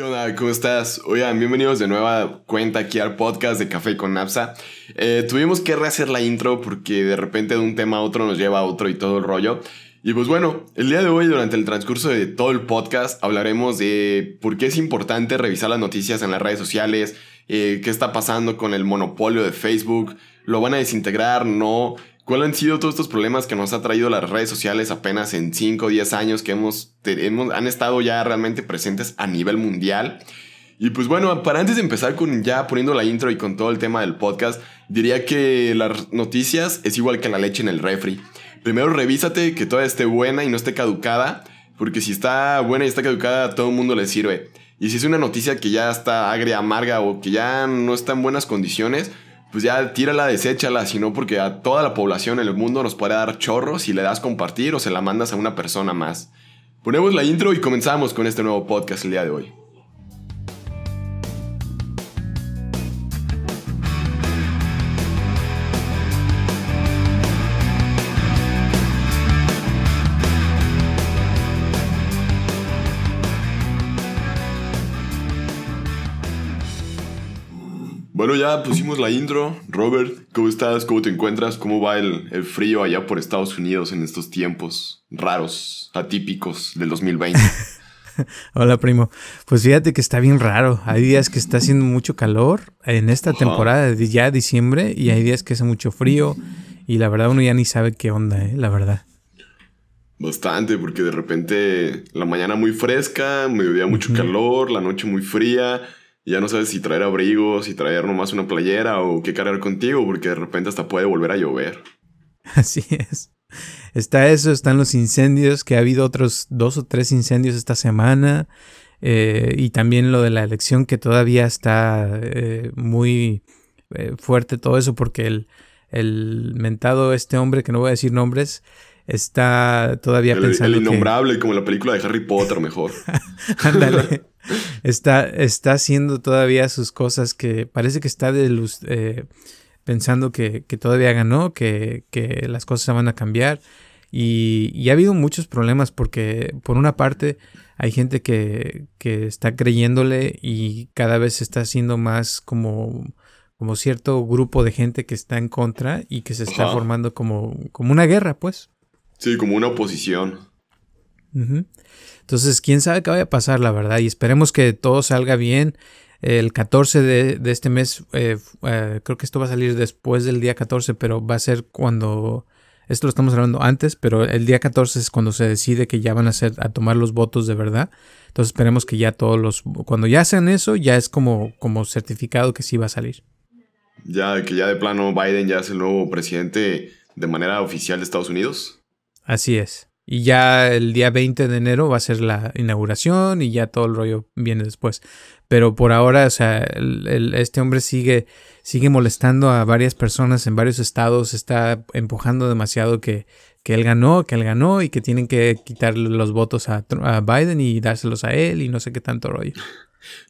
¿Qué onda? ¿Cómo estás? Oigan, bienvenidos de nueva cuenta aquí al podcast de Café con Napsa. Eh, tuvimos que rehacer la intro porque de repente de un tema a otro nos lleva a otro y todo el rollo. Y pues bueno, el día de hoy durante el transcurso de todo el podcast hablaremos de por qué es importante revisar las noticias en las redes sociales, eh, qué está pasando con el monopolio de Facebook, lo van a desintegrar, no, ¿Cuáles han sido todos estos problemas que nos ha traído las redes sociales apenas en 5 o 10 años que hemos, han estado ya realmente presentes a nivel mundial? Y pues bueno, para antes de empezar con ya poniendo la intro y con todo el tema del podcast, diría que las noticias es igual que la leche en el refri. Primero revísate que toda esté buena y no esté caducada, porque si está buena y está caducada a todo el mundo le sirve. Y si es una noticia que ya está agria, amarga o que ya no está en buenas condiciones, pues ya tírala, deséchala, sino porque a toda la población en el mundo nos puede dar chorros si le das compartir o se la mandas a una persona más. Ponemos la intro y comenzamos con este nuevo podcast el día de hoy. Bueno, ya pusimos la intro. Robert, ¿cómo estás? ¿Cómo te encuentras? ¿Cómo va el, frío allá por Estados Unidos en estos tiempos raros, atípicos del 2020? Hola, primo. Pues fíjate que está bien raro. Hay días que está haciendo mucho calor en esta temporada de ya diciembre y hay días que hace mucho frío y la verdad uno ya ni sabe qué onda, ¿eh? La verdad. Bastante, porque de repente la mañana muy fresca, mediodía mucho calor, la noche muy fría ya no sabes si traer abrigos, si traer nomás una playera o qué cargar contigo, porque de repente hasta puede volver a llover. Así es. Está eso, están los incendios, que ha habido otros dos o tres incendios esta semana. Eh, y también lo de la elección, que todavía está eh, muy eh, fuerte todo eso, porque el, el mentado, este hombre, que no voy a decir nombres, está todavía pensando. El innombrable, como la película de Harry Potter, mejor. Ándale. está, está haciendo todavía sus cosas que parece que está de luz, eh, pensando que, todavía ganó, que, que, las cosas van a cambiar. Y, ha habido muchos problemas porque, por una parte, hay gente que, que está creyéndole y cada vez está haciendo más como como cierto grupo de gente que está en contra y que se está formando como, como una guerra, pues. Sí, como una oposición. Entonces, quién sabe qué vaya a pasar, la verdad, y esperemos que todo salga bien. El 14 de, este mes, eh, eh, creo que esto va a salir después del día 14, pero va a ser cuando, esto lo estamos hablando antes, pero el día 14 es cuando se decide que ya van a, ser, a tomar los votos de verdad. Entonces esperemos que ya todos los, cuando ya hacen eso, ya es como, como certificado que sí va a salir. Ya, que ya de plano Biden ya es el nuevo presidente de manera oficial de Estados Unidos. Así es. Y ya el día 20 de enero va a ser la inauguración y ya todo el rollo viene después. Pero por ahora, o sea, este hombre sigue, sigue molestando a varias personas en varios estados, está empujando demasiado que, que él ganó, que él ganó y que tienen que quitarle los votos a, a, Biden y dárselos a él y no sé qué tanto rollo.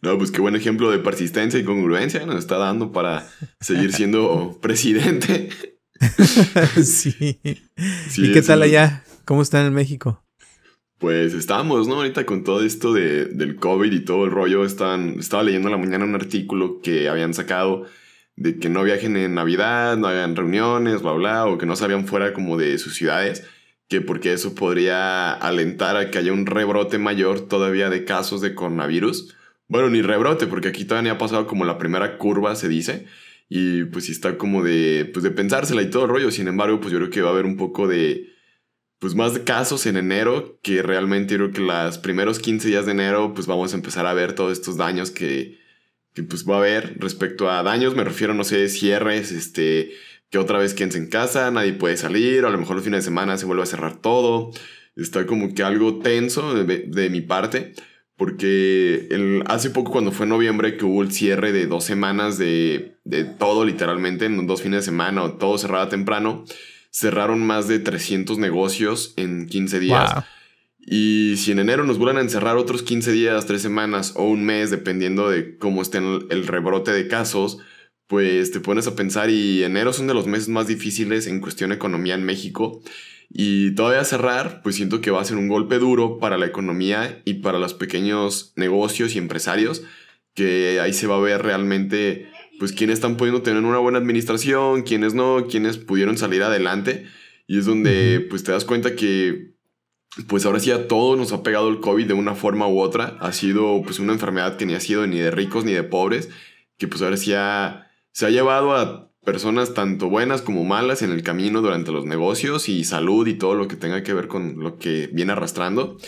No, pues qué buen ejemplo de persistencia y congruencia nos está dando para seguir siendo presidente. sí. ¿Y qué tal allá? ¿Cómo están en México? Pues estábamos, ¿no? Ahorita con todo esto de, del COVID y todo el rollo, están, estaba leyendo en la mañana un artículo que habían sacado de que no viajen en Navidad, no hagan reuniones, bla, bla, o que no salgan fuera como de sus ciudades, que porque eso podría alentar a que haya un rebrote mayor todavía de casos de coronavirus. Bueno, ni rebrote, porque aquí todavía ha pasado como la primera curva, se dice, y pues sí está como de, pues de pensársela y todo el rollo. Sin embargo, pues yo creo que va a haber un poco de, pues más casos en enero, que realmente creo que los primeros 15 días de enero, pues vamos a empezar a ver todos estos daños que, que pues va a haber. Respecto a daños, me refiero, no sé, cierres, este, que otra vez quédense en casa, nadie puede salir, a lo mejor los fines de semana se vuelve a cerrar todo. Está como que algo tenso de mi parte porque el, hace poco cuando fue noviembre que hubo el cierre de dos semanas de, de todo literalmente, en dos fines de semana, o todo cerrado temprano, cerraron más de 300 negocios en 15 días. Y si en enero nos vuelven a encerrar otros 15 días, 3 semanas o un mes, dependiendo de cómo esté el rebrote de casos, pues te pones a pensar y enero son de los meses más difíciles en cuestión de economía en México. Y todavía cerrar, pues siento que va a ser un golpe duro para la economía y para los pequeños negocios y empresarios, que ahí se va a ver realmente, pues quiénes están pudiendo tener una buena administración, quiénes no, quiénes pudieron salir adelante. Y es donde, pues te das cuenta que, pues ahora sí a todos nos ha pegado el COVID de una forma u otra. Ha sido, pues, una enfermedad que ni ha sido ni de ricos ni de pobres, que pues ahora sí se ha llevado a personas tanto buenas como malas en el camino durante los negocios y salud y todo lo que tenga que ver con lo que viene arrastrando.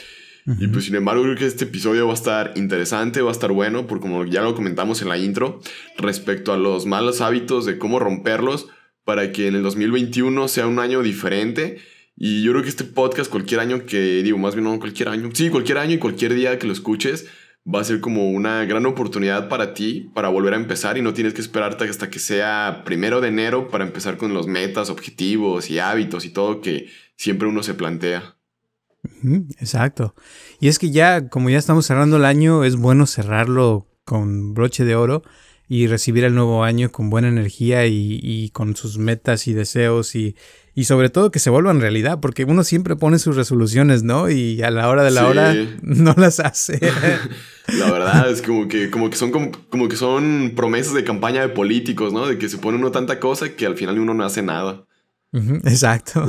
Y pues sin embargo creo que este episodio va a estar interesante, va a estar bueno, porque como ya lo comentamos en la intro, respecto a los malos hábitos de cómo romperlos para que en el 2021 sea un año diferente. Y yo creo que este podcast, cualquier año que, digo, más bien no cualquier año, sí, cualquier año y cualquier día que lo escuches, va a ser como una gran oportunidad para ti para volver a empezar y no tienes que esperarte hasta que sea primero de enero para empezar con los metas, objetivos y hábitos y todo que siempre uno se plantea. Exacto. Y es que ya, como ya estamos cerrando el año, es bueno cerrarlo con broche de oro y recibir el nuevo año con buena energía y, con sus metas y deseos y, y, sobre todo que se vuelvan realidad, porque uno siempre pone sus resoluciones, ¿no? Y a la hora de la hora no las hace. la verdad es como que, como que son como, que son promesas de campaña de políticos, ¿no? De que se pone uno tanta cosa que al final uno no hace nada. exacto.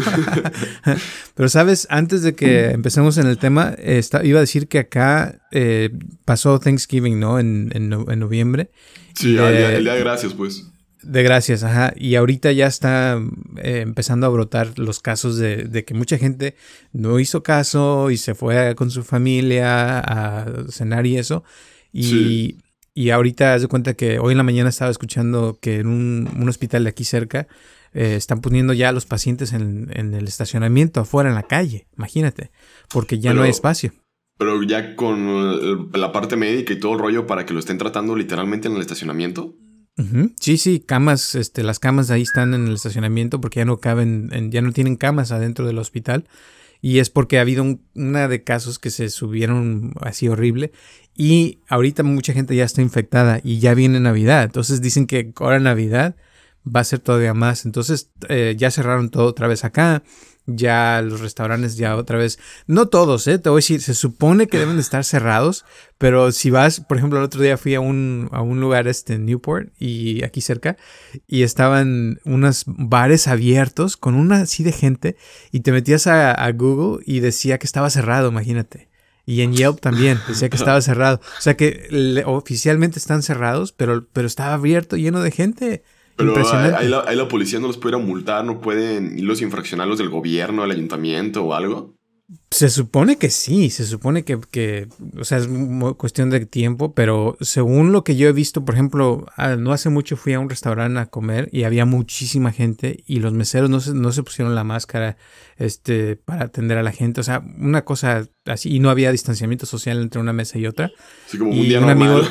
Pero sabes, antes de que empecemos en el tema, iba a decir que acá eh, pasó Thanksgiving, ¿no? En, en noviembre. Sí, el, día, de gracias, pues. De gracias, ajá. Y ahorita ya está eh, empezando a brotar los casos de, que mucha gente no hizo caso y se fue con su familia a cenar y eso. Y, y ahorita haz de cuenta que hoy en la mañana estaba escuchando que en un, hospital de aquí cerca eh, están poniendo ya a los pacientes en, el estacionamiento afuera en la calle, imagínate, porque ya no hay espacio. Pero ya con la parte médica y todo el rollo para que lo estén tratando literalmente en el estacionamiento. Sí, sí, camas, este, las camas ahí están en el estacionamiento porque ya no caben, ya no tienen camas adentro del hospital. Y es porque ha habido una de casos que se subieron así horrible. Y ahorita mucha gente ya está infectada y ya viene Navidad. Entonces dicen que ahora Navidad va a ser todavía más. Entonces eh, ya cerraron todo otra vez acá ya los restaurantes ya otra vez, no todos, ¿eh? te voy a decir, se supone que deben de estar cerrados, pero si vas, por ejemplo, el otro día fui a un, a un lugar este, en Newport y aquí cerca, y estaban unos bares abiertos con una así de gente, y te metías a, Google y decía que estaba cerrado, imagínate. Y en Yelp también decía que estaba cerrado. O sea que oficialmente están cerrados, pero, pero estaba abierto, lleno de gente. Pero ahí la, la, policía no los puede multar, no pueden los infraccionarlos del gobierno, del ayuntamiento o algo. Se supone que sí, se supone que, que, o sea, es cuestión de tiempo, pero según lo que yo he visto, por ejemplo, ah, no hace mucho fui a un restaurante a comer y había muchísima gente y los meseros no se, no se pusieron la máscara este, para atender a la gente, o sea, una cosa así, y no había distanciamiento social entre una mesa y otra. Sí, como un día un amigo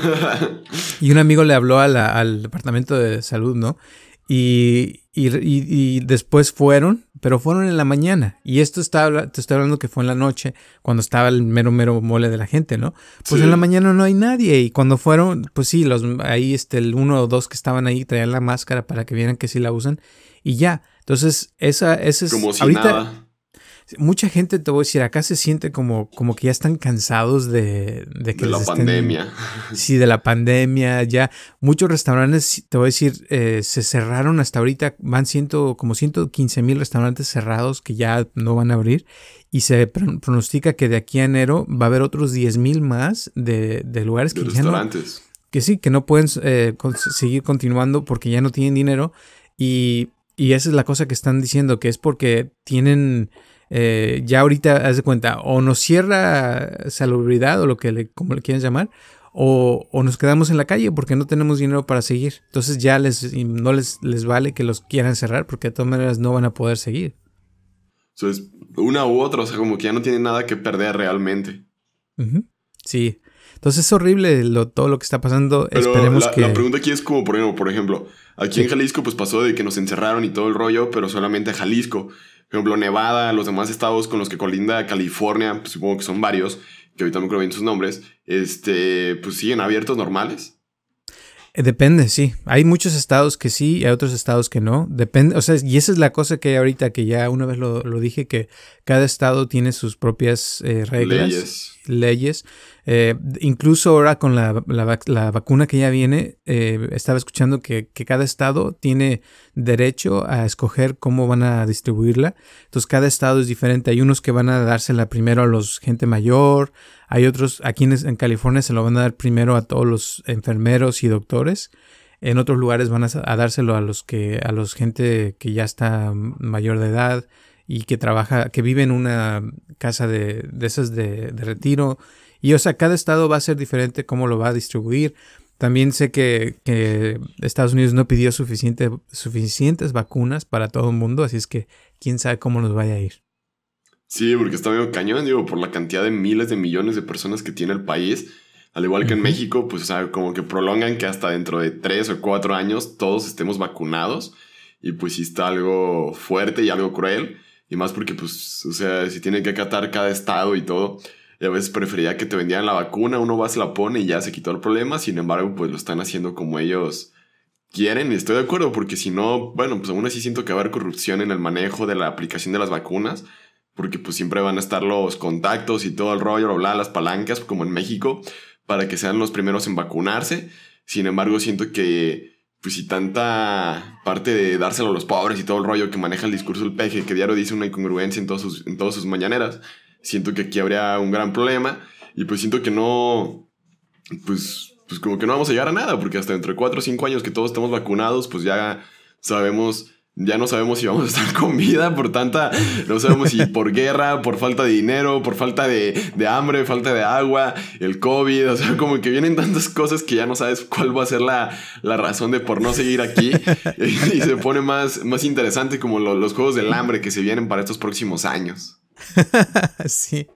Y un amigo le habló al departamento de salud, ¿no? Y, y, después fueron, pero fueron en la mañana. Y esto está, te estoy hablando que fue en la noche, cuando estaba el mero, mero mole de la gente, ¿no? Pues en la mañana no hay nadie. Y cuando fueron, pues sí, los, ahí este, el uno o dos que estaban ahí traían la máscara para que vieran que sí la usan. Y ya. Entonces, esa, esa es. Como si ahorita, mucha gente, te voy a decir, acá se siente como, como que ya están cansados de, de que... De la pandemia. Sí, de la pandemia, ya. Muchos restaurantes, te voy a decir, eh, se cerraron hasta ahorita, van ciento, como 115 mil restaurantes cerrados que ya no van a abrir. Y se pronostica que de aquí a enero va a haber otros 10 mil más de, de lugares que restaurantes. ya no... Que sí, que no pueden eh, seguir continuando porque ya no tienen dinero. Y, y esa es la cosa que están diciendo, que es porque tienen eh, ya ahorita, haz de cuenta, o nos cierra salubridad o lo que le, como le quieran llamar, o, nos quedamos en la calle porque no tenemos dinero para seguir. Entonces ya les, no les, les vale que los quieran cerrar porque de todas maneras no van a poder seguir. Entonces, una u otra, o sea, como que ya no tienen nada que perder realmente. Sí. Entonces es horrible todo lo que está pasando. Esperemos la, que. La pregunta aquí es como, por ejemplo, por ejemplo aquí en Jalisco, pues pasó de que nos encerraron y todo el rollo, pero solamente a Jalisco. Por ejemplo, Nevada, los demás estados con los que colinda California, pues supongo que son varios, que ahorita no creo bien sus nombres, este, pues siguen abiertos normales. Eh, depende, sí. Hay muchos estados que sí y hay otros estados que no. Depende, o sea, y esa es la cosa que hay ahorita, que ya una vez lo, lo dije, que cada estado tiene sus propias eh, reglas, leyes. leyes. Eh, incluso ahora con la, la, vacuna que ya viene, estaba escuchando que, que, cada estado tiene derecho a escoger cómo van a distribuirla. Entonces cada estado es diferente. Hay unos que van a dársela primero a los gente mayor, hay otros, aquí en, California se lo van a dar primero a todos los enfermeros y doctores. En otros lugares van a, dárselo a los que, a los gente que ya está mayor de edad y que trabaja, que vive en una casa de, de esas de, retiro. Y o sea, cada estado va a ser diferente cómo lo va a distribuir. También sé que, que Estados Unidos no pidió suficiente, suficientes vacunas para todo el mundo, así es que quién sabe cómo nos vaya a ir. Sí, porque está medio cañón, digo, por la cantidad de miles de millones de personas que tiene el país. Al igual que en México, pues, o sea, como que prolongan que hasta dentro de tres o cuatro años todos estemos vacunados. Y pues sí está algo fuerte y algo cruel. Y más porque, pues, o sea, si tiene que acatar cada estado y todo. Y a veces preferiría que te vendieran la vacuna, uno va, se la pone y ya se quitó el problema. Sin embargo, pues lo están haciendo como ellos quieren. Y estoy de acuerdo, porque si no, bueno, pues aún así siento que va a haber corrupción en el manejo de la aplicación de las vacunas porque pues siempre van a estar los contactos y todo el rollo, bla, las palancas, como en México, para que sean los primeros en vacunarse. Sin embargo, siento que, pues si tanta parte de dárselo a los pobres y todo el rollo que maneja el discurso del peje, que diario dice una incongruencia en, todos sus, en todas sus mañaneras, siento que aquí habría un gran problema y pues siento que no, pues, pues como que no vamos a llegar a nada, porque hasta dentro de cuatro o cinco años que todos estamos vacunados, pues ya sabemos ya no sabemos si vamos a estar con vida por tanta, no sabemos si por guerra, por falta de dinero, por falta de, hambre, falta de agua, el COVID, o sea, como que vienen tantas cosas que ya no sabes cuál va a ser la, razón de por no seguir aquí y, se pone más, más interesante como los juegos del hambre que se vienen para estos próximos años. sí.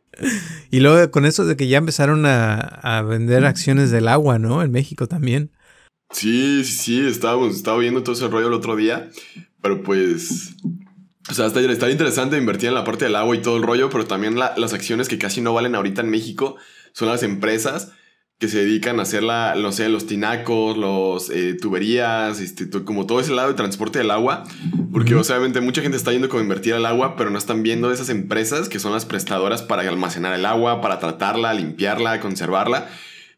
Y luego con eso de que ya empezaron a, a vender acciones del agua, ¿no? En México también. Sí, sí, sí, estábamos, estaba viendo todo ese rollo el otro día pero pues... O sea, está, está, interesante invertir en la parte del agua y todo el rollo, pero también las acciones que casi no valen ahorita en México son las empresas que se dedican a hacer la, no sé, los tinacos, los eh, tuberías, este, como todo ese lado de transporte del agua, porque obviamente mucha gente está yendo como invertir al agua, pero no están viendo esas empresas que son las prestadoras para almacenar el agua, para tratarla, limpiarla, conservarla.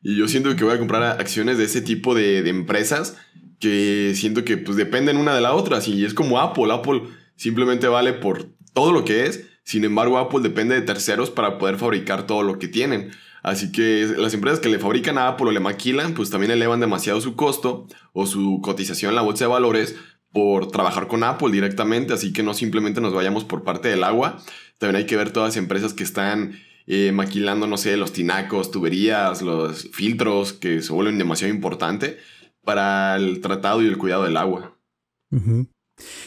Y yo siento que voy a comprar acciones de ese tipo de, empresas que siento que pues dependen una de la otra. Y es como Apple. Apple simplemente vale por todo lo que es. Sin embargo, Apple depende de terceros para poder fabricar todo lo que tienen. Así que las empresas que le fabrican a Apple o le maquilan, pues también elevan demasiado su costo o su cotización en la bolsa de valores por trabajar con Apple directamente. Así que no simplemente nos vayamos por parte del agua. También hay que ver todas las empresas que están eh, maquilando, no sé, los tinacos, tuberías, los filtros, que se vuelven demasiado importantes para el tratado y el cuidado del agua.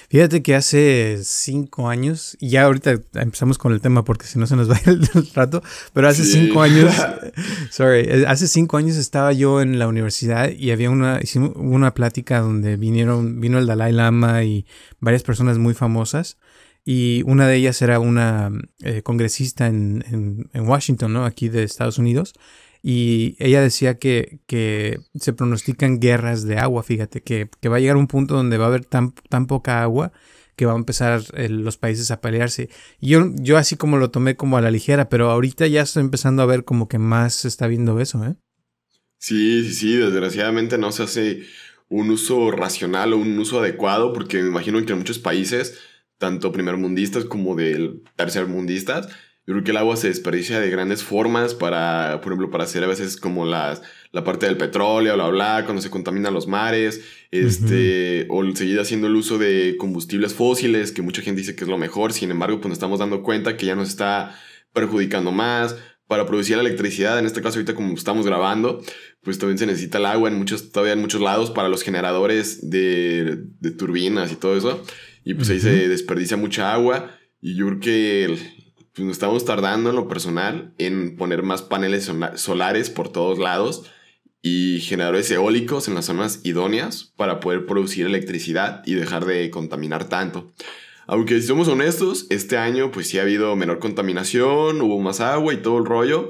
Fíjate que hace cinco años, y ya ahorita empezamos con el tema porque si no se nos va el, rato, pero hace cinco años, sorry, eh, hace cinco años estaba yo en la universidad y había una, hicimos una plática donde vinieron, vino el Dalai Lama y varias personas muy famosas. Y una de ellas era una eh, congresista en, en, Washington, ¿no? Aquí de Estados Unidos. Y ella decía que, que se pronostican guerras de agua, fíjate, que, que, va a llegar un punto donde va a haber tan, tan poca agua que van a empezar eh, los países a pelearse. Y yo, yo así como lo tomé como a la ligera, pero ahorita ya estoy empezando a ver como que más se está viendo eso, ¿eh? Sí, sí, sí, desgraciadamente no se hace un uso racional o un uso adecuado, porque me imagino que en muchos países, tanto primermundistas como del tercermundistas, yo creo que el agua se desperdicia de grandes formas para, por ejemplo, para hacer a veces como las, la parte del petróleo, bla, bla, cuando se contaminan los mares, este, o seguir haciendo el uso de combustibles fósiles, que mucha gente dice que es lo mejor, sin embargo, pues nos estamos dando cuenta que ya nos está perjudicando más. Para producir la electricidad, en este caso ahorita como estamos grabando, pues también se necesita el agua en muchos, todavía en muchos lados para los generadores de, de turbinas y todo eso. Y pues ahí se desperdicia mucha agua. Y yo creo que pues nos estamos tardando en lo personal en poner más paneles solares por todos lados y generadores eólicos en las zonas idóneas para poder producir electricidad y dejar de contaminar tanto. Aunque si somos honestos, este año pues sí ha habido menor contaminación, hubo más agua y todo el rollo,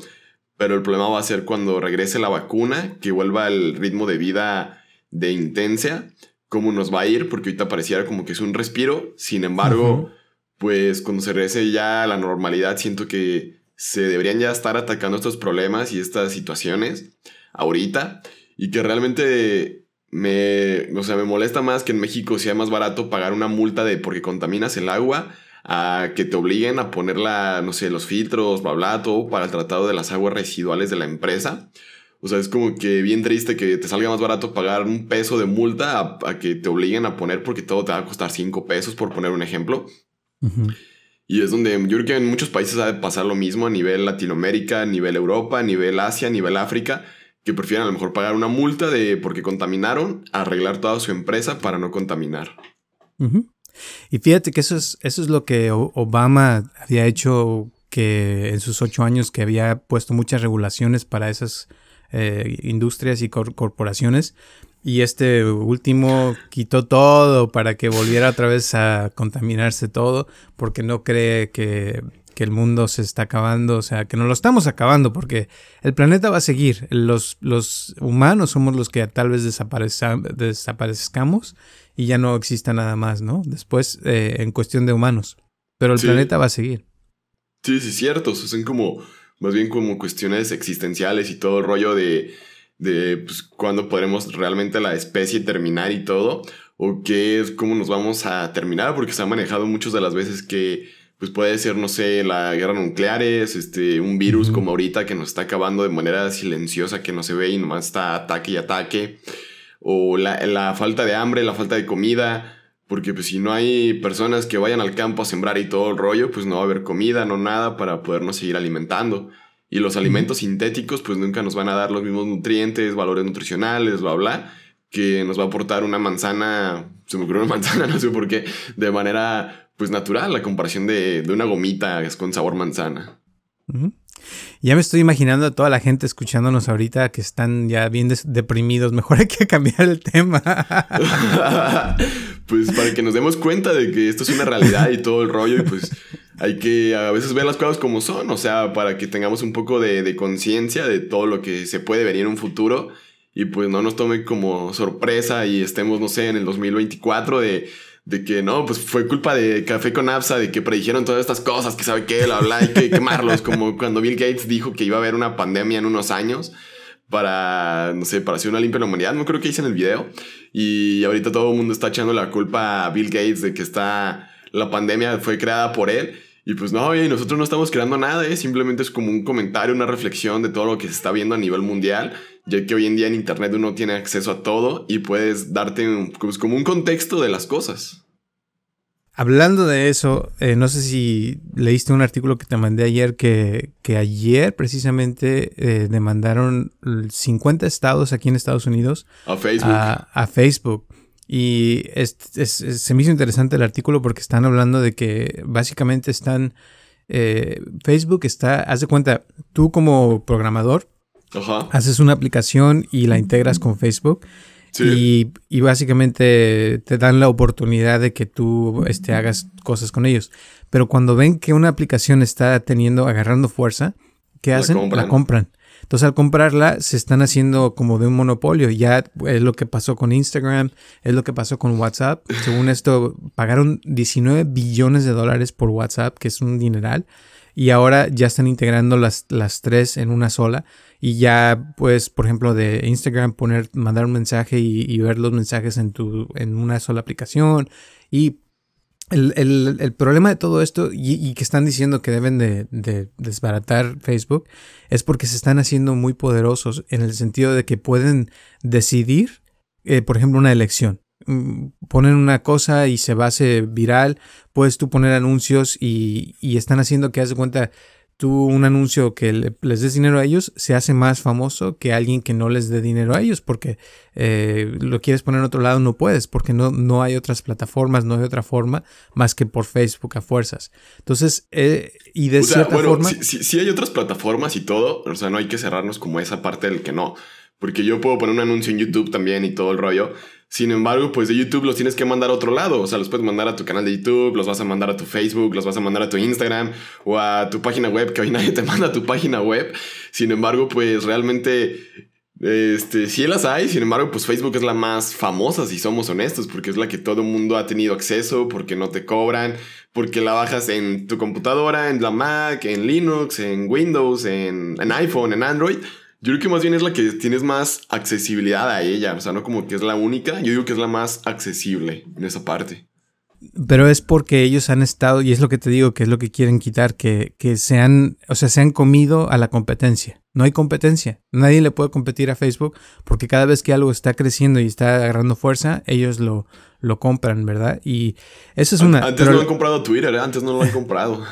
pero el problema va a ser cuando regrese la vacuna, que vuelva el ritmo de vida de intensa, cómo nos va a ir, porque ahorita pareciera como que es un respiro. Sin embargo, pues cuando se regrese ya a la normalidad, siento que se deberían ya estar atacando estos problemas y estas situaciones ahorita y que realmente me, o sea, me molesta más que en México sea más barato pagar una multa de porque contaminas el agua a que te obliguen a ponerla, no sé, los filtros, bla, bla, todo para el tratado de las aguas residuales de la empresa. O sea, es como que bien triste que te salga más barato pagar un peso de multa a, que te obliguen a poner porque todo te va a costar cinco pesos, por poner un ejemplo. Y es donde yo creo que en muchos países ha de pasar lo mismo a nivel Latinoamérica, a nivel Europa, a nivel Asia, a nivel África, que prefieren a lo mejor pagar una multa de porque contaminaron, arreglar toda su empresa para no contaminar. Y fíjate que eso es, eso es lo que Obama había hecho que en sus ocho años que había puesto muchas regulaciones para esas eh, industrias y corporaciones. Y este último quitó todo para que volviera otra vez a contaminarse todo, porque no cree que, que, el mundo se está acabando, o sea, que no lo estamos acabando, porque el planeta va a seguir. Los, los humanos somos los que tal vez desaparezcamos y ya no exista nada más, ¿no? Después, eh, en cuestión de humanos. Pero el planeta va a seguir. Sí, sí, cierto. son como, más bien como cuestiones existenciales y todo el rollo de, de pues, cuándo podremos realmente la especie terminar y todo. O qué es, cómo nos vamos a terminar, porque se ha manejado muchas de las veces que pues puede ser, no sé, la guerra nucleares, este, un virus como ahorita que nos está acabando de manera silenciosa, que no se ve y nomás está ataque y ataque o la, falta de hambre, la falta de comida, porque pues si no hay personas que vayan al campo a sembrar y todo el rollo, pues no va a haber comida, no nada para podernos seguir alimentando. Y los alimentos sintéticos pues nunca nos van a dar los mismos nutrientes, valores nutricionales, bla, bla, que nos va a aportar una manzana, se me ocurrió una manzana, no sé por qué, de manera pues natural, la comparación de, de una gomita con sabor manzana. Ya me estoy imaginando a toda la gente escuchándonos ahorita que están ya bien deprimidos. Mejor hay que cambiar el tema. pues para que nos demos cuenta de que esto es una realidad y todo el rollo. Y pues hay que a veces ver las cosas como son. O sea, para que tengamos un poco de, conciencia de todo lo que se puede venir en un futuro. Y pues no nos tome como sorpresa y estemos, no sé, en el 2024 de de que no, pues fue culpa de Café con Absa, de que predijeron todas estas cosas, que sabe qué, bla, bla, hay que quemarlos, como cuando Bill Gates dijo que iba a haber una pandemia en unos años para, no sé, para hacer una limpia la humanidad, no creo que hice en el video, y ahorita todo el mundo está echando la culpa a Bill Gates de que está, la pandemia fue creada por él, y pues no, y nosotros no estamos creando nada, ¿eh? simplemente es como un comentario, una reflexión de todo lo que se está viendo a nivel mundial, ya que hoy en día en Internet uno tiene acceso a todo y puedes darte pues, como un contexto de las cosas. Hablando de eso, eh, no sé si leíste un artículo que te mandé ayer que, que ayer precisamente eh, demandaron 50 estados aquí en Estados Unidos a Facebook. A, Facebook. Y se me hizo interesante el artículo porque están hablando de que básicamente están... Eh, Facebook está, haz de cuenta, tú como programador, haces una aplicación y la integras con Facebook y, básicamente te dan la oportunidad de que tú este, hagas cosas con ellos. Pero cuando ven que una aplicación está teniendo, agarrando fuerza, ¿qué hacen? La compran. Entonces al comprarla se están haciendo como de un monopolio. Ya es lo que pasó con Instagram, es lo que pasó con WhatsApp. Según esto, pagaron 19 billones de dólares por WhatsApp, que es un dineral. Y ahora ya están integrando las, las tres en una sola y ya puedes, por ejemplo, de Instagram poner, mandar un mensaje y, ver los mensajes en, tu, en una sola aplicación. Y el, problema de todo esto y, que están diciendo que deben de, desbaratar Facebook es porque se están haciendo muy poderosos en el sentido de que pueden decidir, eh, por ejemplo, una elección. Mm, ponen una cosa y se va a hacer viral, puedes tú poner anuncios y, y están haciendo que haz de cuenta tú un anuncio que les des dinero a ellos se hace más famoso que alguien que no les dé dinero a ellos porque eh, lo quieres poner en otro lado no puedes porque no, no hay otras plataformas no hay otra forma más que por Facebook a fuerzas. Entonces eh, y de cierta forma sí, sí, hay otras plataformas y todo o sea no hay que cerrarnos como esa parte del que no porque yo puedo poner un anuncio en YouTube también y todo el rollo sin embargo, pues de YouTube los tienes que mandar a otro lado. O sea, los puedes mandar a tu canal de YouTube, los vas a mandar a tu Facebook, los vas a mandar a tu Instagram o a tu página web, que hoy nadie te manda a tu página web. Sin embargo, pues realmente Este, sí las hay, sin embargo, pues Facebook es la más famosa, si somos honestos, porque es la que todo el mundo ha tenido acceso, porque no te cobran, porque la bajas en tu computadora, en la Mac, en Linux, en Windows, en, en iPhone, en Android. Yo creo que más bien es la que tienes más accesibilidad a ella, o sea, no como que es la única, yo digo que es la más accesible en esa parte. Pero es porque ellos han estado, y es lo que te digo, que es lo que quieren quitar, que, que se han, o sea, se han comido a la competencia. No hay competencia. Nadie le puede competir a Facebook porque cada vez que algo está creciendo y está agarrando fuerza, ellos lo, lo compran, ¿verdad? Y eso es una... Antes no han comprado Twitter, ¿eh? antes no lo han comprado.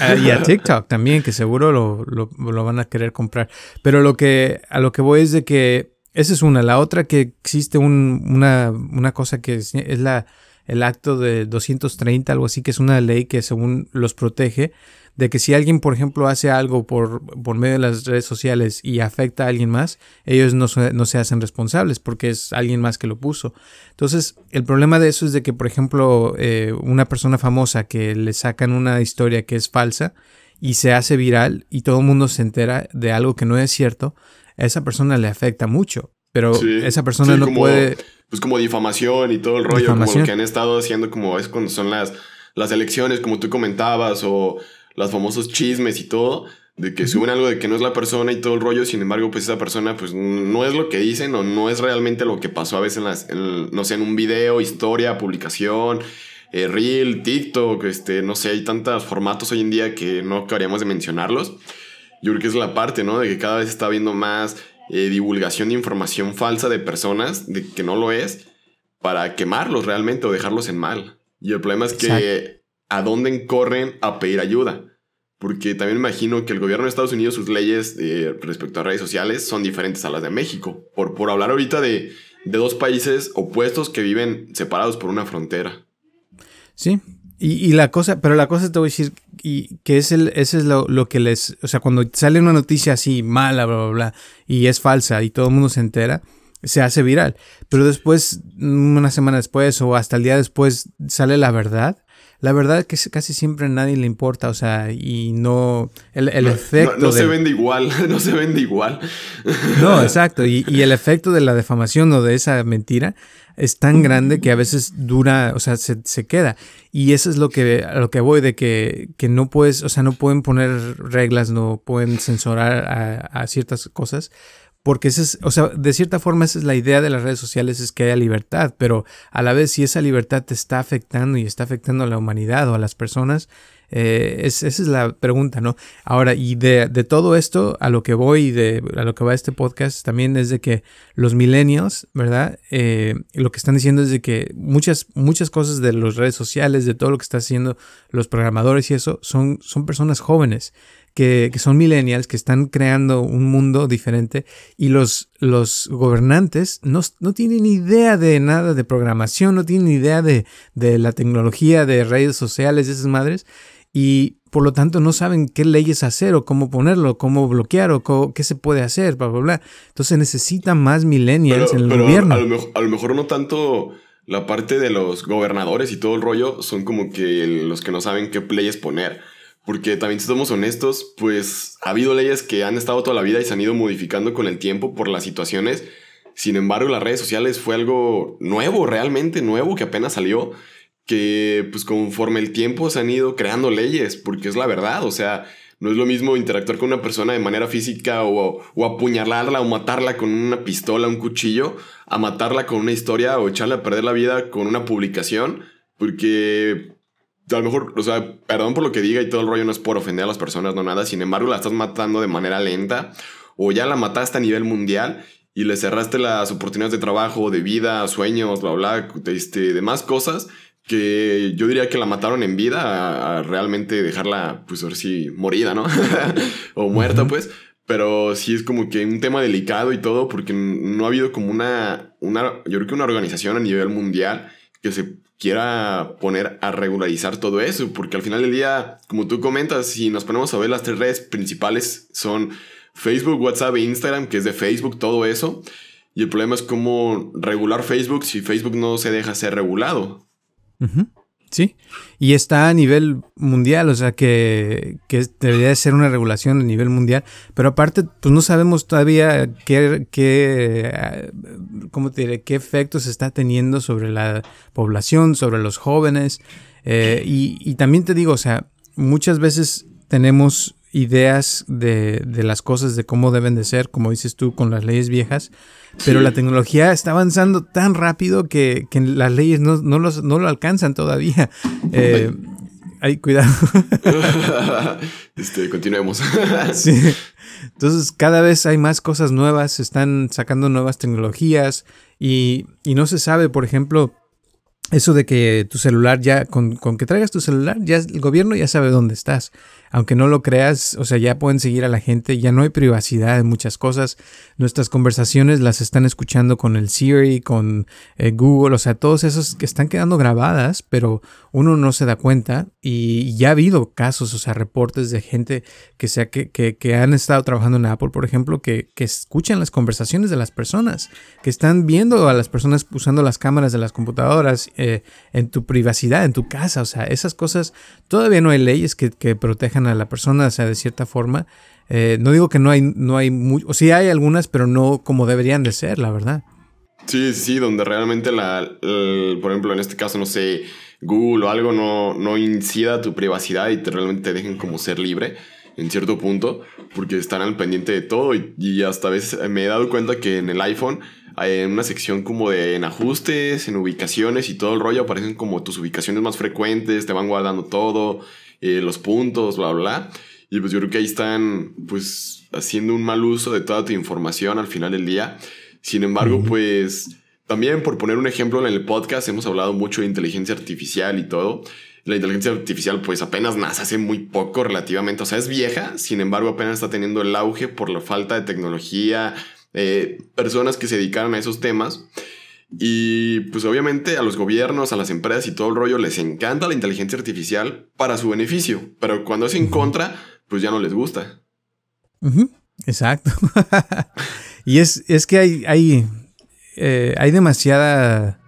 Ah, y a TikTok también, que seguro lo, lo, lo, van a querer comprar. Pero lo que, a lo que voy es de que esa es una. La otra que existe un, una, una cosa que es, es la el acto de 230, algo así, que es una ley que según los protege, de que si alguien, por ejemplo, hace algo por, por medio de las redes sociales y afecta a alguien más, ellos no, no, se hacen responsables porque es alguien más que lo puso. Entonces, el problema de eso es de que, por ejemplo, eh, una persona famosa que le sacan una historia que es falsa y se hace viral y todo el mundo se entera de algo que no es cierto, a esa persona le afecta mucho. Pero esa persona no puede pues como difamación y todo el rollo, como lo que han estado haciendo como es cuando son las, las elecciones, como tú comentabas, o los famosos chismes y todo, de que suben algo de que no es la persona y todo el rollo, sin embargo, pues esa persona pues no es lo que dicen o no es realmente lo que pasó a veces en las, no sé, en un video, historia, publicación, eh, reel, TikTok, este, no sé, hay tantos formatos hoy en día que no acabaríamos de mencionarlos. Yo creo que es la parte, ¿no? De que cada vez está viendo más eh, divulgación de información falsa de personas, de que no lo es, para quemarlos realmente o dejarlos en mal. Y el problema es que a dónde corren a pedir ayuda. Porque también imagino que el gobierno de Estados Unidos, sus leyes eh, respecto a redes sociales son diferentes a las de México. Por, por hablar ahorita de, de dos países opuestos que viven separados por una frontera. Sí, y, la cosa, pero la cosa te voy a decir, y que es el, ese es lo, lo, que les, o sea, cuando sale una noticia así mala, bla, bla, bla, y es falsa y todo el mundo se entera, se hace viral. Pero después, una semana después o hasta el día después, sale la verdad. La verdad es que casi siempre a nadie le importa, o sea, y no. El, el efecto. No, se vende igual, no se vende igual. No, exacto. Y, y, el efecto de la defamación o de esa mentira es tan grande que a veces dura, o sea, se, se queda. Y eso es lo que, a lo que voy, de que, que, no puedes, o sea, no pueden poner reglas, no pueden censurar a, a ciertas cosas. Porque esa es, o sea, de cierta forma esa es la idea de las redes sociales, es que haya libertad, pero a la vez si esa libertad te está afectando y está afectando a la humanidad o a las personas, eh, esa es la pregunta, ¿no? Ahora, y de, de, todo esto, a lo que voy, de, a lo que va este podcast, también es de que los millennials, ¿verdad? Eh, lo que están diciendo es de que muchas, muchas cosas de las redes sociales, de todo lo que están haciendo los programadores y eso, son, son personas jóvenes. Que, que, son millennials, que están creando un mundo diferente y los, los gobernantes no, no, tienen idea de nada de programación, no tienen idea de, de la tecnología, de redes sociales, de esas madres y por lo tanto no saben qué leyes hacer o cómo ponerlo, cómo bloquear o qué se puede hacer, bla, bla, bla. Entonces necesitan más millennials en el gobierno. A lo, mejor, a lo, mejor, no tanto la parte de los gobernadores y todo el rollo son como que los que no saben qué leyes poner. Porque también si somos honestos, pues ha habido leyes que han estado toda la vida y se han ido modificando con el tiempo por las situaciones. Sin embargo, las redes sociales fue algo nuevo, realmente nuevo, que apenas salió que pues conforme el tiempo se han ido creando leyes, porque es la verdad, o sea, no es lo mismo interactuar con una persona de manera física o, o apuñalarla o matarla con una pistola, un cuchillo, a matarla con una historia o echarle a perder la vida con una publicación, porque a lo mejor, o sea, perdón por lo que diga y todo el rollo no es por ofender a las personas, no nada, sin embargo la estás matando de manera lenta o ya la mataste a nivel mundial y le cerraste las oportunidades de trabajo, de vida, sueños, bla, bla, este, demás cosas que yo diría que la mataron en vida a, realmente dejarla, pues ahora sí, morida, ¿no? o muerta, pues. Pero sí es como que un tema delicado y todo, porque no ha habido como una, una, yo creo que una organización a nivel mundial que se quiera poner a regularizar todo eso, porque al final del día, como tú comentas, si nos ponemos a ver las tres redes principales son Facebook, WhatsApp e Instagram, que es de Facebook, todo eso. Y el problema es cómo regular Facebook si Facebook no se deja ser regulado. Sí, y está a nivel mundial, o sea que, que, debería de ser una regulación a nivel mundial, pero aparte, pues no sabemos todavía qué, qué, ¿cómo te diré? qué efectos está teniendo sobre la población, sobre los jóvenes, eh, y, y también te digo, o sea, muchas veces tenemos ideas de, de, las cosas, de cómo deben de ser, como dices tú, con las leyes viejas, pero la tecnología está avanzando tan rápido que, que las leyes no, no, los, no, lo alcanzan todavía. Eh, ay, cuidado. este, continuemos. sí. Entonces, cada vez hay más cosas nuevas, se están sacando nuevas tecnologías y, y no se sabe, por ejemplo, eso de que tu celular ya, con, con, que traigas tu celular, ya el gobierno ya sabe dónde estás aunque no lo creas, o sea, ya pueden seguir a la gente, ya no hay privacidad en muchas cosas. Nuestras conversaciones las están escuchando con el Siri, con eh, Google, o sea, todos esos que están quedando grabadas, pero uno no se da cuenta. Y ya ha habido casos, o sea, reportes de gente que, sea, que, que, han estado trabajando en Apple, por ejemplo, que, que escuchan las conversaciones de las personas, que están viendo a las personas usando las cámaras de las computadoras eh, en tu privacidad, en tu casa, o sea, esas cosas, todavía no hay leyes que, que protejan a la persona, o sea, de cierta forma. Eh, no digo que no hay, no hay, o sí hay algunas, pero no como deberían de ser, la verdad. Sí, sí, donde realmente la, por ejemplo, en este caso, no sé, Google o algo no, no incida tu privacidad y te realmente te dejen como ser libre en cierto punto, porque están al pendiente de todo y, hasta a veces me he dado cuenta que en el iPhone hay una sección como de en ajustes, en ubicaciones y todo el rollo aparecen como tus ubicaciones más frecuentes, te van guardando todo eh, los puntos, bla, bla. Y pues yo creo que ahí están, pues, haciendo un mal uso de toda tu información al final del día. Sin embargo, pues, también por poner un ejemplo en el podcast, hemos hablado mucho de inteligencia artificial y todo. La inteligencia artificial, pues, apenas nace hace muy poco relativamente. O sea, es vieja, sin embargo, apenas está teniendo el auge por la falta de tecnología, eh, personas que se dedicaron a esos temas. Y pues obviamente a los gobiernos, a las empresas y todo el rollo les encanta la inteligencia artificial para su beneficio, pero cuando es en contra, pues ya no les gusta. Exacto. y es, es, que hay, hay, eh, hay demasiada,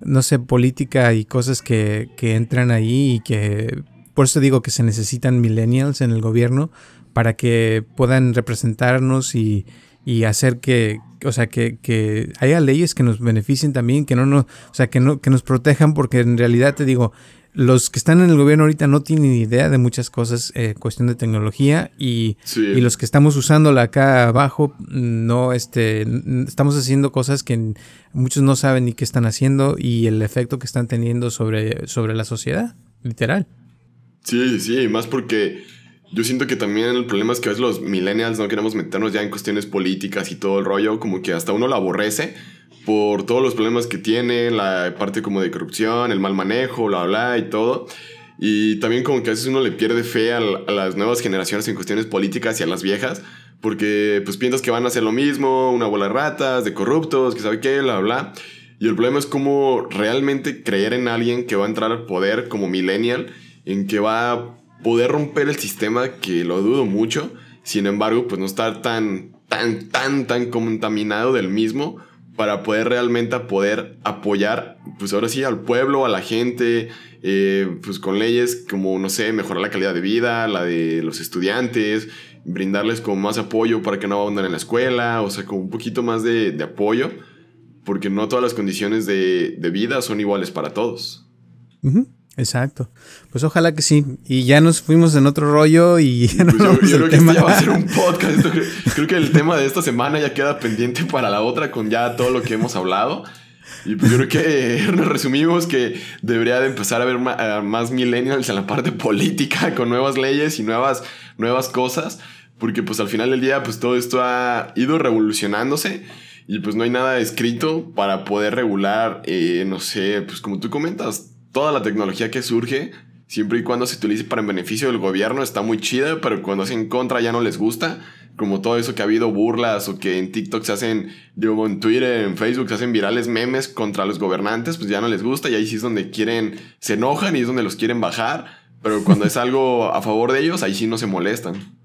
no sé, política y cosas que, que entran ahí y que por eso digo que se necesitan millennials en el gobierno para que puedan representarnos y, y hacer que, o sea, que, que, haya leyes que nos beneficien también, que no, no, o sea, que no, que nos protejan, porque en realidad te digo, los que están en el gobierno ahorita no tienen idea de muchas cosas, eh, cuestión de tecnología, y, y, los que estamos usándola acá abajo, no, este, estamos haciendo cosas que muchos no saben ni qué están haciendo y el efecto que están teniendo sobre, sobre la sociedad, literal. Sí, sí, más porque yo siento que también el problema es que a veces los millennials no queremos meternos ya en cuestiones políticas y todo el rollo, como que hasta uno lo aborrece por todos los problemas que tiene, la parte como de corrupción, el mal manejo, bla, bla, y todo. Y también como que a veces uno le pierde fe a, las nuevas generaciones en cuestiones políticas y a las viejas, porque pues piensas que van a hacer lo mismo, una bola de ratas, de corruptos, que sabe qué, bla, bla. Y el problema es como realmente creer en alguien que va a entrar al poder como millennial, en que va a poder romper el sistema, que lo dudo mucho, sin embargo, pues no estar tan, tan, tan, tan contaminado del mismo para poder realmente poder apoyar, pues ahora sí, al pueblo, a la gente, eh, pues con leyes como, no sé, mejorar la calidad de vida, la de los estudiantes, brindarles como más apoyo para que no abandonen en la escuela, o sea, como un poquito más de, apoyo, porque no todas las condiciones de, vida son iguales para todos. Exacto. Pues ojalá que sí. Y ya nos fuimos en otro rollo y ya pues yo, creo que esto ya va a ser un podcast. creo, que el tema de esta semana ya queda pendiente para la otra con ya todo lo que hemos hablado. Y pues yo creo que nos resumimos que debería de empezar a haber más, millennials en la parte política con nuevas leyes y nuevas, nuevas cosas. Porque pues al final del día pues todo esto ha ido revolucionándose y pues no hay nada escrito para poder regular, eh, no sé, pues como tú comentas, toda la tecnología que surge, siempre y cuando se utilice para el beneficio del gobierno, está muy chida, pero cuando es en contra ya no les gusta. Como todo eso que ha habido burlas o que en TikTok se hacen, digo, en Twitter, en Facebook se hacen virales memes contra los gobernantes, pues ya no les gusta y ahí sí es donde quieren, se enojan y es donde los quieren bajar. Pero cuando es algo a favor de ellos, ahí sí no se molestan.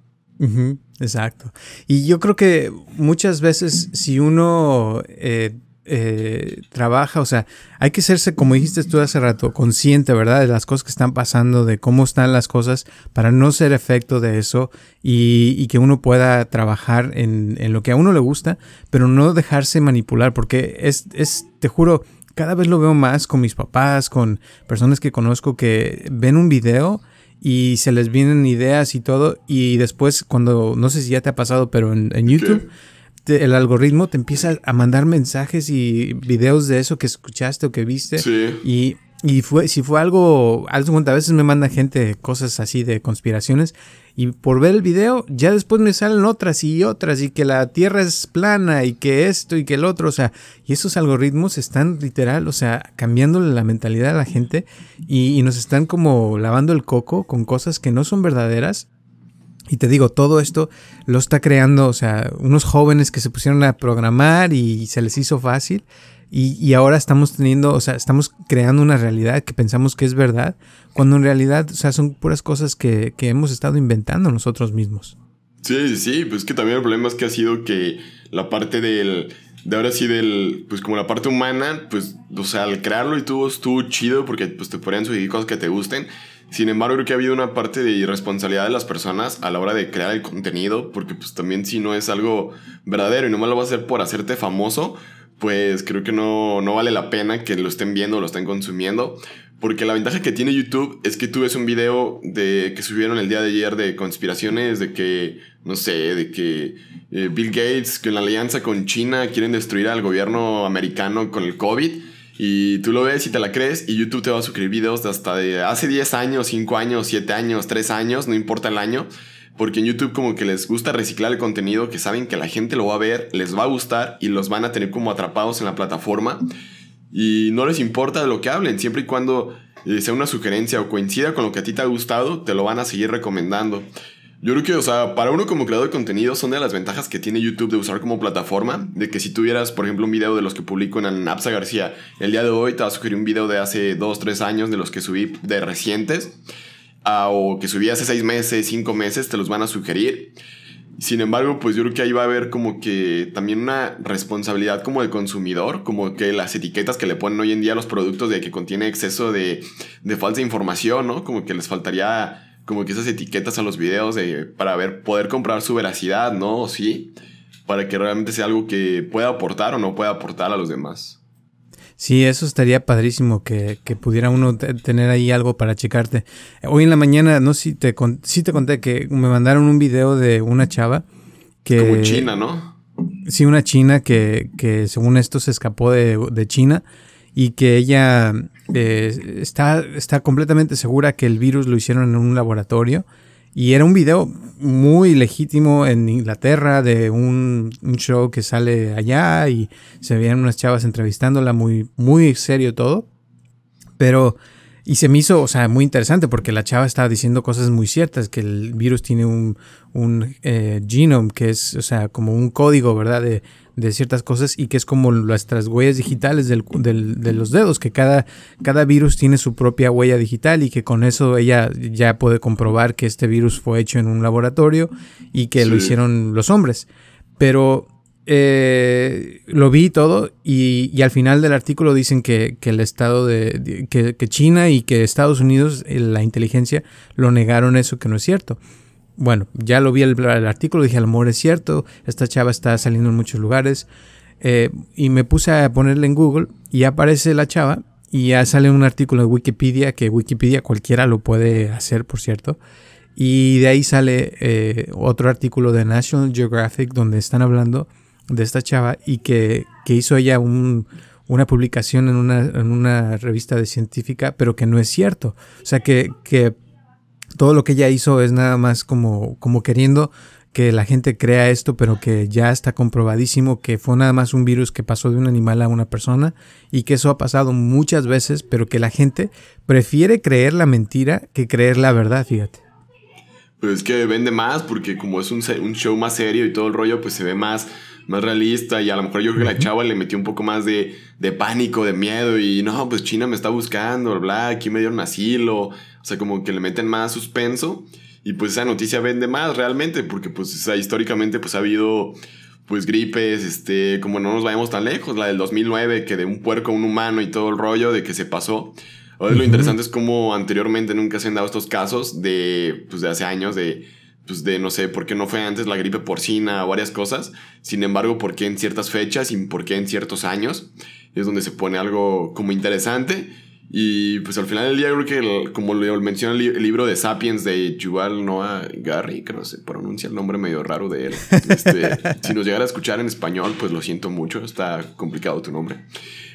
exacto. Y yo creo que muchas veces si uno eh, eh, trabaja, o sea, hay que serse, como dijiste tú hace rato, consciente, ¿verdad? De las cosas que están pasando, de cómo están las cosas, para no ser efecto de eso y, que uno pueda trabajar en, en, lo que a uno le gusta, pero no dejarse manipular, porque es, es, te juro, cada vez lo veo más con mis papás, con personas que conozco que ven un video y se les vienen ideas y todo, y después cuando, no sé si ya te ha pasado, pero en, YouTube el algoritmo te empieza a mandar mensajes y videos de eso que escuchaste o que viste. Sí. Y, y fue, si fue algo, a veces me manda gente cosas así de conspiraciones y por ver el video ya después me salen otras y otras y que la tierra es plana y que esto y que el otro, o sea, y esos algoritmos están literal, o sea, cambiándole la mentalidad a la gente y, y nos están como lavando el coco con cosas que no son verdaderas y te digo, todo esto lo está creando, o sea, unos jóvenes que se pusieron a programar y se les hizo fácil. Y, ahora estamos teniendo, o sea, estamos creando una realidad que pensamos que es verdad, cuando en realidad, o sea, son puras cosas que, hemos estado inventando nosotros mismos. Sí, sí, pues que también el problema es que ha sido que la parte del, de ahora sí del, pues como la parte humana, pues, o sea, al crearlo y todo estuvo chido porque pues te podrían sugerir cosas que te gusten, sin embargo, creo que ha habido una parte de irresponsabilidad de las personas a la hora de crear el contenido, porque pues también si no es algo verdadero y no me lo va a hacer por hacerte famoso, pues creo que no, no vale la pena que lo estén viendo lo estén consumiendo. Porque la ventaja que tiene YouTube es que tú ves un video de, que subieron el día de ayer de conspiraciones, de que, no sé, de que eh, Bill Gates, que en la alianza con China quieren destruir al gobierno americano con el COVID. Y tú lo ves y te la crees y YouTube te va a suscribir videos de hasta de hace 10 años, 5 años, 7 años, 3 años, no importa el año. Porque en YouTube como que les gusta reciclar el contenido, que saben que la gente lo va a ver, les va a gustar y los van a tener como atrapados en la plataforma. Y no les importa de lo que hablen, siempre y cuando eh, sea una sugerencia o coincida con lo que a ti te ha gustado, te lo van a seguir recomendando. Yo creo que, o sea, para uno como creador de contenido son de las ventajas que tiene YouTube de usar como plataforma. De que si tuvieras, por ejemplo, un video de los que publico en Apsa García, el día de hoy te va a sugerir un video de hace 2, 3 años de los que subí de recientes. Ah, o que subí hace 6 meses, 5 meses, te los van a sugerir. Sin embargo, pues yo creo que ahí va a haber como que también una responsabilidad como de consumidor, como que las etiquetas que le ponen hoy en día a los productos de que contiene exceso de, de falsa información, ¿no? Como que les faltaría como que esas etiquetas a los videos de, para ver, poder comprar su veracidad, ¿no? Sí, para que realmente sea algo que pueda aportar o no pueda aportar a los demás. Sí, eso estaría padrísimo que, pudiera uno tener ahí algo para checarte. Hoy en la mañana, no sé si te, sí te conté que me mandaron un video de una chava que... Como China, ¿no? Sí, una china que, que según esto se escapó de, de China y que ella eh, está, está completamente segura que el virus lo hicieron en un laboratorio. Y era un video muy legítimo en Inglaterra de un, show que sale allá y se veían unas chavas entrevistándola, muy, muy serio todo. Pero, y se me hizo, o sea, muy interesante porque la chava estaba diciendo cosas muy ciertas, que el virus tiene un, un eh, genome, que es, o sea, como un código, ¿verdad? De, de ciertas cosas y que es como nuestras huellas digitales del, de los dedos, que cada, cada virus tiene su propia huella digital y que con eso ella ya puede comprobar que este virus fue hecho en un laboratorio y que lo hicieron los hombres. Pero eh, lo vi todo y, y, al final del artículo dicen que, que el estado de, que, que, China y que Estados Unidos, eh, la inteligencia, lo negaron eso que no es cierto bueno, ya lo vi el, el artículo, dije, al amor es cierto, esta chava está saliendo en muchos lugares. Eh, y me puse a ponerle en Google y aparece la chava y ya sale un artículo de Wikipedia, que Wikipedia cualquiera lo puede hacer, por cierto. Y de ahí sale eh, otro artículo de National Geographic donde están hablando de esta chava y que, que hizo ella un, una publicación en una, en una, revista de científica, pero que no es cierto. O sea, que, que todo lo que ella hizo es nada más como, como queriendo que la gente crea esto, pero que ya está comprobadísimo que fue nada más un virus que pasó de un animal a una persona y que eso ha pasado muchas veces, pero que la gente prefiere creer la mentira que creer la verdad, fíjate. Pues es que vende más porque como es un, un show más serio y todo el rollo, pues se ve más más realista y a lo mejor yo creo que la chava le metió un poco más de, de, pánico, de miedo y no, pues China me está buscando, bla, aquí me dieron asilo, o sea, como que le meten más suspenso y pues esa noticia vende más realmente porque pues históricamente pues ha habido pues gripes, este, como no nos vayamos tan lejos, la del 2009, que de un puerco a un humano y todo el rollo de que se pasó. Ahora lo interesante es como anteriormente nunca se han dado estos casos de, pues de hace años, de, pues de no sé, por qué no fue antes la gripe porcina o varias cosas. Sin embargo, por qué en ciertas fechas y por qué en ciertos años. Es donde se pone algo como interesante. Y pues al final del día creo que, como lo menciona el, libro de Sapiens de Yuval Noah Garry, que no se pronuncia el nombre medio raro de él. Este, si nos llegara a escuchar en español, pues lo siento mucho, está complicado tu nombre.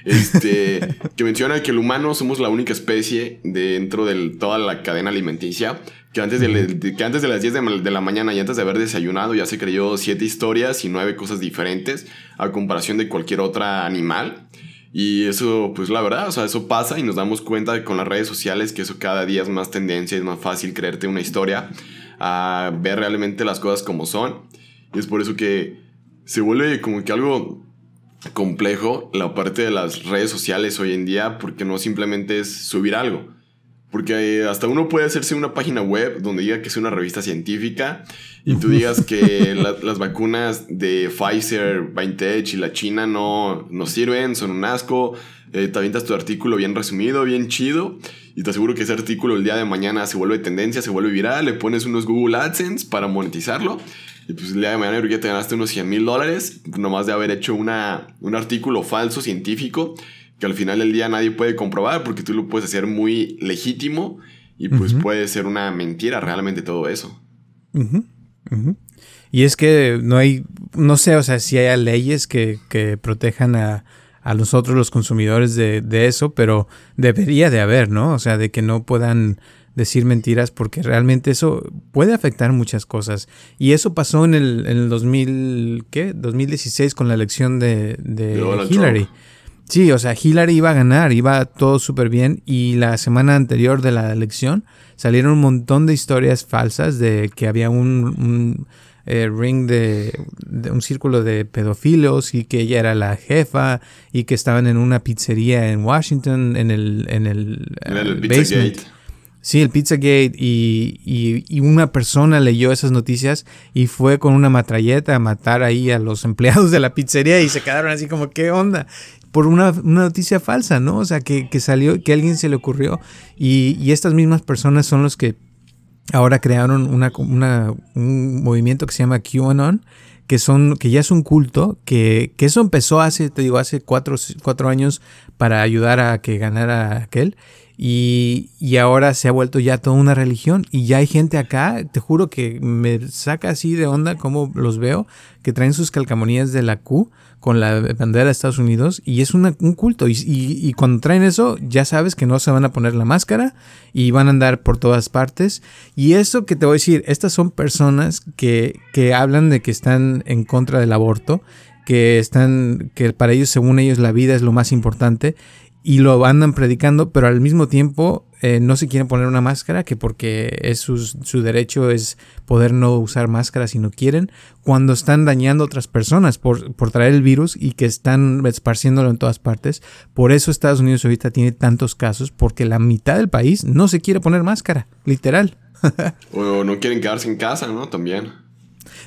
Este, que menciona que el humano somos la única especie dentro de toda la cadena alimenticia que antes de, que antes de las 10 de, de, la mañana y antes de haber desayunado ya se creyó siete historias y nueve cosas diferentes a comparación de cualquier otra animal. Y eso, pues la verdad, o sea, eso pasa y nos damos cuenta con las redes sociales que eso cada día es más tendencia, es más fácil creerte una historia, a ver realmente las cosas como son. Y es por eso que se vuelve como que algo complejo la parte de las redes sociales hoy en día, porque no simplemente es subir algo. Porque hasta uno puede hacerse una página web donde diga que es una revista científica y tú digas que las vacunas de Pfizer, BioNTech y la China no, no sirven, son un asco. Eh, te avientas tu artículo bien resumido, bien chido y te aseguro que ese artículo el día de mañana se vuelve tendencia, se vuelve viral, le pones unos Google AdSense para monetizarlo y pues el día de mañana ya te ganaste unos 100 mil dólares nomás de haber hecho una, un artículo falso científico que al final del día nadie puede comprobar porque tú lo puedes hacer muy legítimo y pues puede ser una mentira realmente todo eso. Y es que no hay, no sé, o sea, si hay leyes que, que protejan a, a, nosotros los consumidores de, de, eso, pero debería de haber, ¿no? O sea, de que no puedan decir mentiras porque realmente eso puede afectar muchas cosas. Y eso pasó en el, en el 2000, ¿qué? 2016 con la elección de, de Hillary. Sí, o sea, Hillary iba a ganar, iba todo súper bien y la semana anterior de la elección salieron un montón de historias falsas de que había un, eh, ring de, un círculo de pedófilos y que ella era la jefa y que estaban en una pizzería en Washington en el, en el, basement. Sí, el Pizzagate y, y, y, una persona leyó esas noticias y fue con una matralleta a matar ahí a los empleados de la pizzería y se quedaron así como, ¿qué onda? Por una, noticia falsa, ¿no? O sea, que, salió, que alguien se le ocurrió y, estas mismas personas son los que ahora crearon una, un movimiento que se llama QAnon, que, son, que ya es un culto, que, que eso empezó hace, te digo, hace cuatro, cuatro años para ayudar a que ganara aquel. Y, y, ahora se ha vuelto ya toda una religión y ya hay gente acá, te juro que me saca así de onda como los veo, que traen sus calcamonías de la Q con la bandera de Estados Unidos y es un culto. Y, cuando traen eso, ya sabes que no se van a poner la máscara y van a andar por todas partes. Y eso que te voy a decir, estas son personas que, que hablan de que están en contra del aborto, que están, que para ellos, según ellos, la vida es lo más importante y lo andan predicando, pero al mismo tiempo eh, no se quieren poner una máscara, que porque es su, su, derecho es poder no usar máscara si no quieren, cuando están dañando a otras personas por, por traer el virus y que están esparciéndolo en todas partes. Por eso Estados Unidos ahorita tiene tantos casos, porque la mitad del país no se quiere poner máscara, literal. o no quieren quedarse en casa, ¿no? También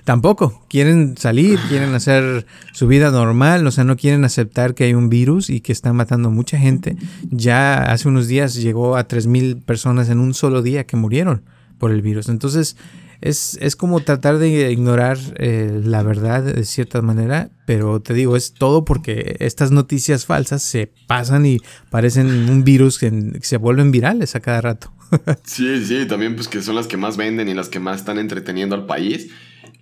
tampoco. Quieren salir, quieren hacer su vida normal, o sea, no quieren aceptar que hay un virus y que está matando mucha gente. Ya hace unos días llegó a 3.000 personas en un solo día que murieron por el virus. Entonces, es, es como tratar de ignorar eh, la verdad de cierta manera, pero te digo, es todo porque estas noticias falsas se pasan y parecen un virus que se vuelven virales a cada rato. sí, sí, también pues que son las que más venden y las que más están entreteniendo al país.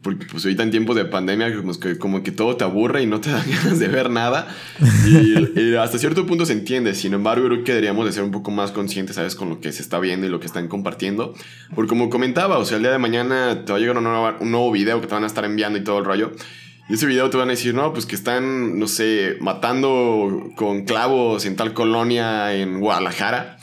Porque pues ahorita en tiempos de pandemia como que, como que todo te aburre y no te dan ganas de ver nada. Y, hasta cierto punto se entiende. Sin embargo, creo que deberíamos de ser un poco más conscientes, ¿sabes? Con lo que se está viendo y lo que están compartiendo. Porque como comentaba, o sea, el día de mañana te va a llegar un nuevo, video que te van a estar enviando y todo el rollo. Y ese video te van a decir, no, pues que están, no sé, matando con clavos en tal colonia en Guadalajara.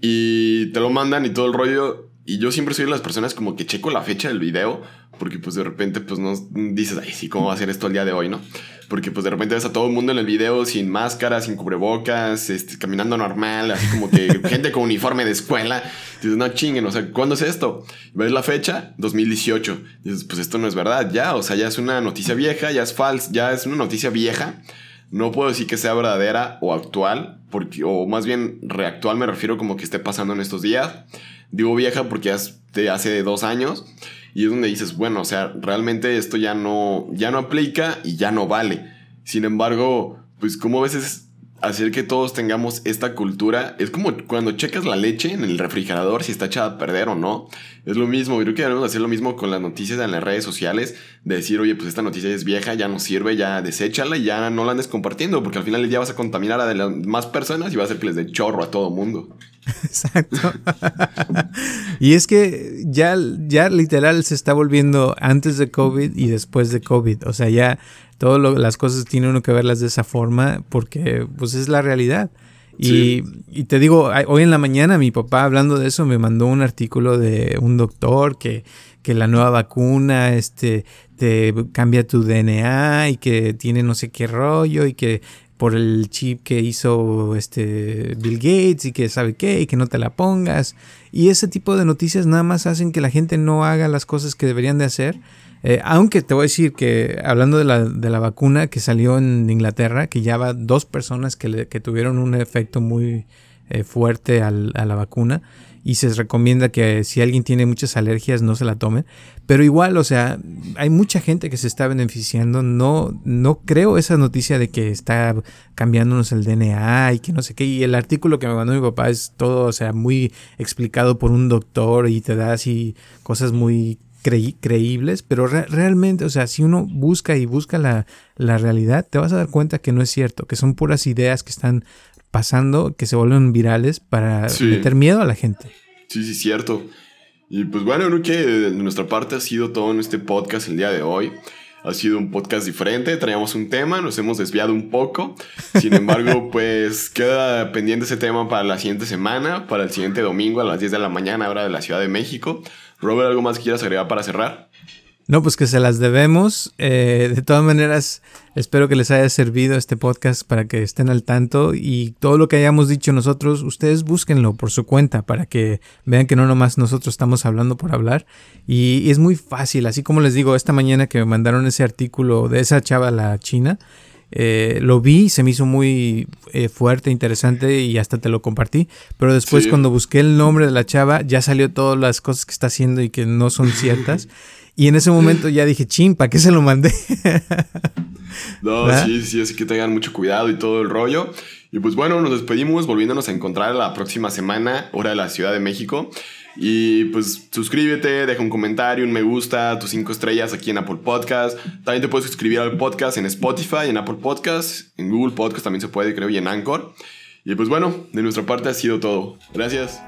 Y te lo mandan y todo el rollo. Y yo siempre soy de las personas como que checo la fecha del video porque pues de repente pues no dices, ay, sí, ¿cómo va a ser esto el día de hoy, no? Porque pues de repente ves a todo el mundo en el video sin máscara, sin cubrebocas, este, caminando normal, así como que gente con uniforme de escuela. Dices, no chinguen, o sea, ¿cuándo es esto? Ves la fecha, 2018. Dices, pues esto no es verdad, ya, o sea, ya es una noticia vieja, ya es falsa, ya es una noticia vieja. No puedo decir que sea verdadera o actual, porque, o más bien reactual me refiero como que esté pasando en estos días. Digo vieja porque es de hace dos años. Y es donde dices, bueno, o sea, realmente esto ya no, ya no aplica y ya no vale. Sin embargo, pues como a veces hacer que todos tengamos esta cultura es como cuando checas la leche en el refrigerador si está echada a perder o no. Es lo mismo, creo que debemos hacer lo mismo con las noticias en las redes sociales, de decir, oye, pues esta noticia es vieja, ya no sirve, ya deséchala y ya no la andes compartiendo, porque al final día vas a contaminar a las más personas y va a hacer que les dé chorro a todo mundo. Exacto. y es que ya, ya literal se está volviendo antes de COVID y después de COVID. O sea, ya todas las cosas tienen uno que verlas de esa forma porque pues es la realidad. Y, y, te digo, hoy en la mañana mi papá hablando de eso me mandó un artículo de un doctor que, que la nueva vacuna este, te cambia tu DNA y que tiene no sé qué rollo y que por el chip que hizo este Bill Gates y que sabe qué y que no te la pongas. Y ese tipo de noticias nada más hacen que la gente no haga las cosas que deberían de hacer. Eh, aunque te voy a decir que hablando de la, de la, vacuna que salió en Inglaterra, que ya va dos personas que, que tuvieron un efecto muy eh, fuerte al, a la vacuna, y se recomienda que si alguien tiene muchas alergias no se la tome. Pero igual, o sea, hay mucha gente que se está beneficiando. No, no creo esa noticia de que está cambiándonos el DNA y que no sé qué. Y el artículo que me mandó mi papá es todo, o sea, muy explicado por un doctor y te da así cosas muy creíbles, pero realmente, o sea, si uno busca y busca la, la, realidad, te vas a dar cuenta que no es cierto, que son puras ideas que están pasando que se vuelven virales para meter miedo a la gente. Sí, sí, cierto. Y pues bueno, creo que de nuestra parte ha sido todo en este podcast el día de hoy. Ha sido un podcast diferente, traíamos un tema, nos hemos desviado un poco. Sin embargo, pues queda pendiente ese tema para la siguiente semana, para el siguiente domingo a las 10 de la mañana, hora de la Ciudad de México. Robert, ¿algo más que quieras agregar para cerrar? No, pues que se las debemos. Eh, de todas maneras, espero que les haya servido este podcast para que estén al tanto y todo lo que hayamos dicho nosotros, ustedes búsquenlo por su cuenta para que vean que no nomás nosotros estamos hablando por hablar. Y, es muy fácil, así como les digo, esta mañana que me mandaron ese artículo de esa chava la china, eh, lo vi, se me hizo muy eh, fuerte, interesante y hasta te lo compartí. Pero después cuando busqué el nombre de la chava, ya salió todas las cosas que está haciendo y que no son ciertas. Y en ese momento ya dije, chimpa, ¿qué se lo mandé? no, sí, sí, así que tengan mucho cuidado y todo el rollo. Y pues bueno, nos despedimos volviéndonos a encontrar la próxima semana, hora de la Ciudad de México. Y pues suscríbete, deja un comentario, un me gusta, tus cinco estrellas aquí en Apple Podcast. También te puedes suscribir al podcast en Spotify, en Apple Podcast, en Google Podcast también se puede, creo, y en Anchor. Y pues bueno, de nuestra parte ha sido todo. Gracias.